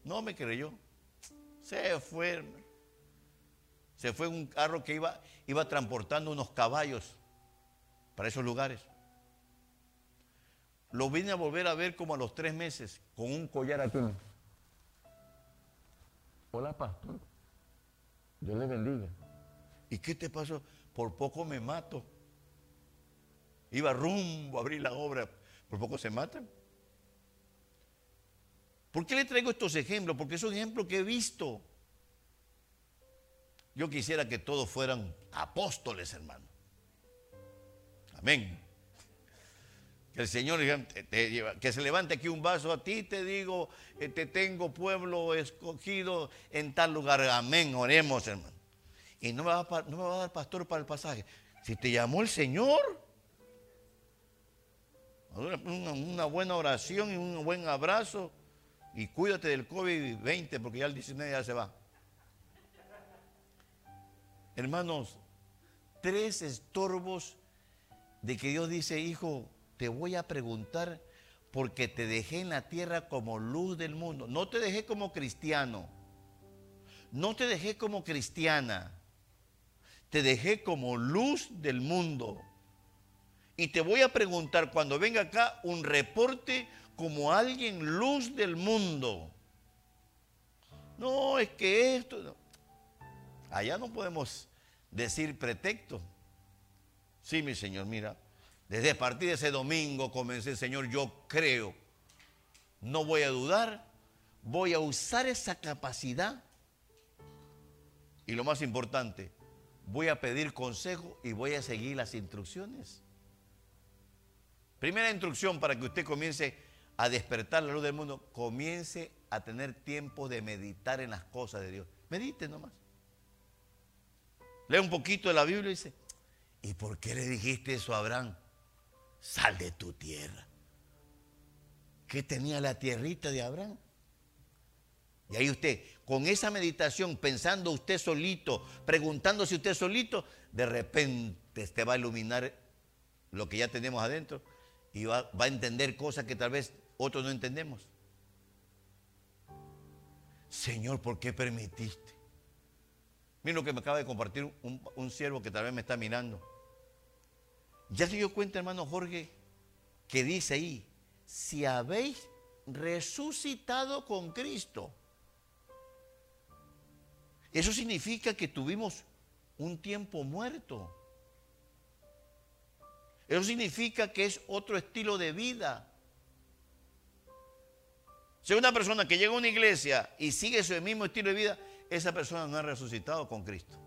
No me creyó. Se fue. Se fue un carro que iba, iba transportando unos caballos para esos lugares. Lo vine a volver a ver como a los tres meses con un collar aquí. Hola, pastor. Dios le bendiga. ¿Y qué te pasó? Por poco me mato. Iba rumbo a abrir la obra. Por poco se matan. ¿Por qué le traigo estos ejemplos? Porque es un ejemplo que he visto. Yo quisiera que todos fueran apóstoles, hermano. Amén. Que el Señor que se levante aquí un vaso a ti, te digo, eh, te tengo pueblo escogido en tal lugar. Amén, oremos, hermano. Y no me, va a, dar pastor para el pasaje. Si te llamó el Señor, una buena oración y un buen abrazo y cuídate del COVID-20 porque ya el 19 ya se va. Hermanos, tres estorbos de que Dios dice, hijo, te voy a preguntar porque te dejé en la tierra como luz del mundo. No te dejé como cristiano. No te dejé como cristiana. Te dejé como luz del mundo. Y te voy a preguntar cuando venga acá un reporte como alguien luz del mundo. No, es que esto... Allá no podemos decir pretexto. Sí, mi Señor, mira, desde a partir de ese domingo comencé, Señor, yo creo, no voy a dudar, voy a usar esa capacidad. Y lo más importante, voy a pedir consejo y voy a seguir las instrucciones. Primera instrucción para que usted comience a despertar la luz del mundo, comience a tener tiempo de meditar en las cosas de Dios. Medite nomás. Lee un poquito de la Biblia y dice, ¿y por qué le dijiste eso a Abraham? Sal de tu tierra. ¿Qué tenía la tierrita de Abraham? Y ahí usted, con esa meditación, pensando usted solito, preguntándose usted solito, de repente te va a iluminar lo que ya tenemos adentro y va, va a entender cosas que tal vez otros no entendemos. Señor, ¿por qué permitiste? Mira lo que me acaba de compartir un, siervo que tal vez me está mirando. Ya se dio cuenta, hermano Jorge, que dice ahí, si habéis resucitado con Cristo. Eso significa que tuvimos un tiempo muerto. Eso significa que es otro estilo de vida. Si una persona que llega a una iglesia y sigue ese mismo estilo de vida, esa persona no ha resucitado con Cristo.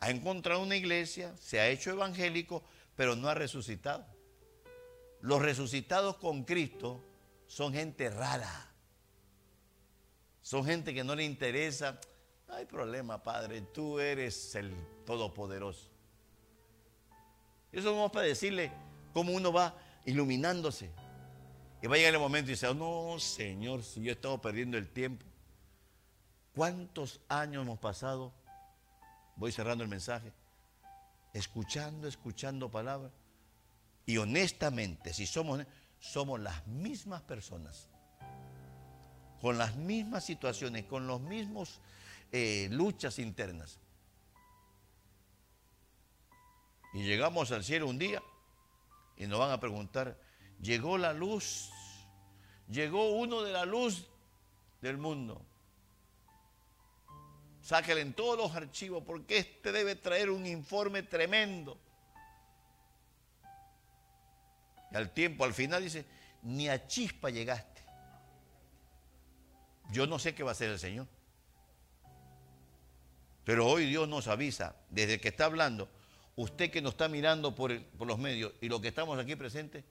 Ha encontrado una iglesia, se ha hecho evangélico, pero no ha resucitado. Los resucitados con Cristo son gente rara. Son gente que no le interesa. No hay problema, Padre, tú eres el Todopoderoso. Eso vamos para decirle cómo uno va iluminándose. Y va a llegar el momento y dice, no, Señor, si yo he estado perdiendo el tiempo. ¿Cuántos años hemos pasado? Voy cerrando el mensaje. Escuchando, escuchando palabras. Y honestamente, si somos, somos las mismas personas, con las mismas situaciones, con los mismos eh, luchas internas. Y llegamos al cielo un día y nos van a preguntar, llegó la luz llegó uno de la luz del mundo. Sáquenle en todos los archivos porque este debe traer un informe tremendo. Y al tiempo, al final dice, ni a chispa llegaste. Yo no sé qué va a hacer el Señor. Pero hoy Dios nos avisa, desde que está hablando, usted que nos está mirando por, por los medios y lo que estamos aquí presentes,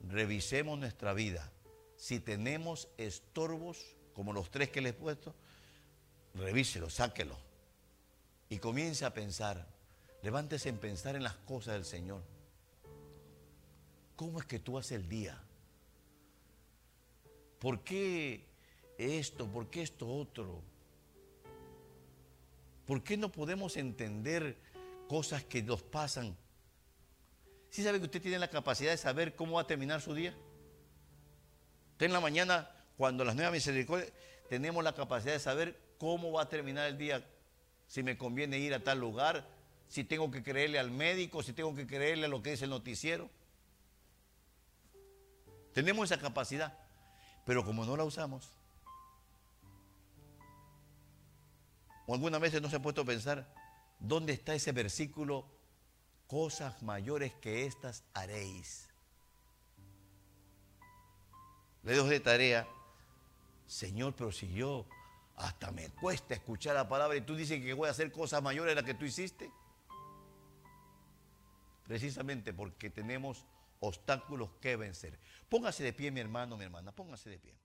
revisemos nuestra vida si tenemos estorbos, como los tres que les he puesto, revíselo, sáquelo. Y comience a pensar. Levántese en pensar en las cosas del Señor. ¿Cómo es que tú haces el día? ¿Por qué esto? ¿Por qué esto otro? ¿Por qué no podemos entender cosas que nos pasan? ¿Sí sabe que usted tiene la capacidad de saber cómo va a terminar su día? Usted en la mañana, cuando las nuevas misericordias, tenemos la capacidad de saber cómo va a terminar el día, si me conviene ir a tal lugar, si tengo que creerle al médico, si tengo que creerle a lo que dice el noticiero. Tenemos esa capacidad, pero como no la usamos, o algunas veces no se ha puesto a pensar, ¿dónde está ese versículo? Cosas mayores que estas haréis. Le doy de tarea, Señor, pero si yo hasta me cuesta escuchar la palabra y tú dices que voy a hacer cosas mayores de las que tú hiciste. Precisamente porque tenemos obstáculos que vencer. Póngase de pie, mi hermano, mi hermana, póngase de pie.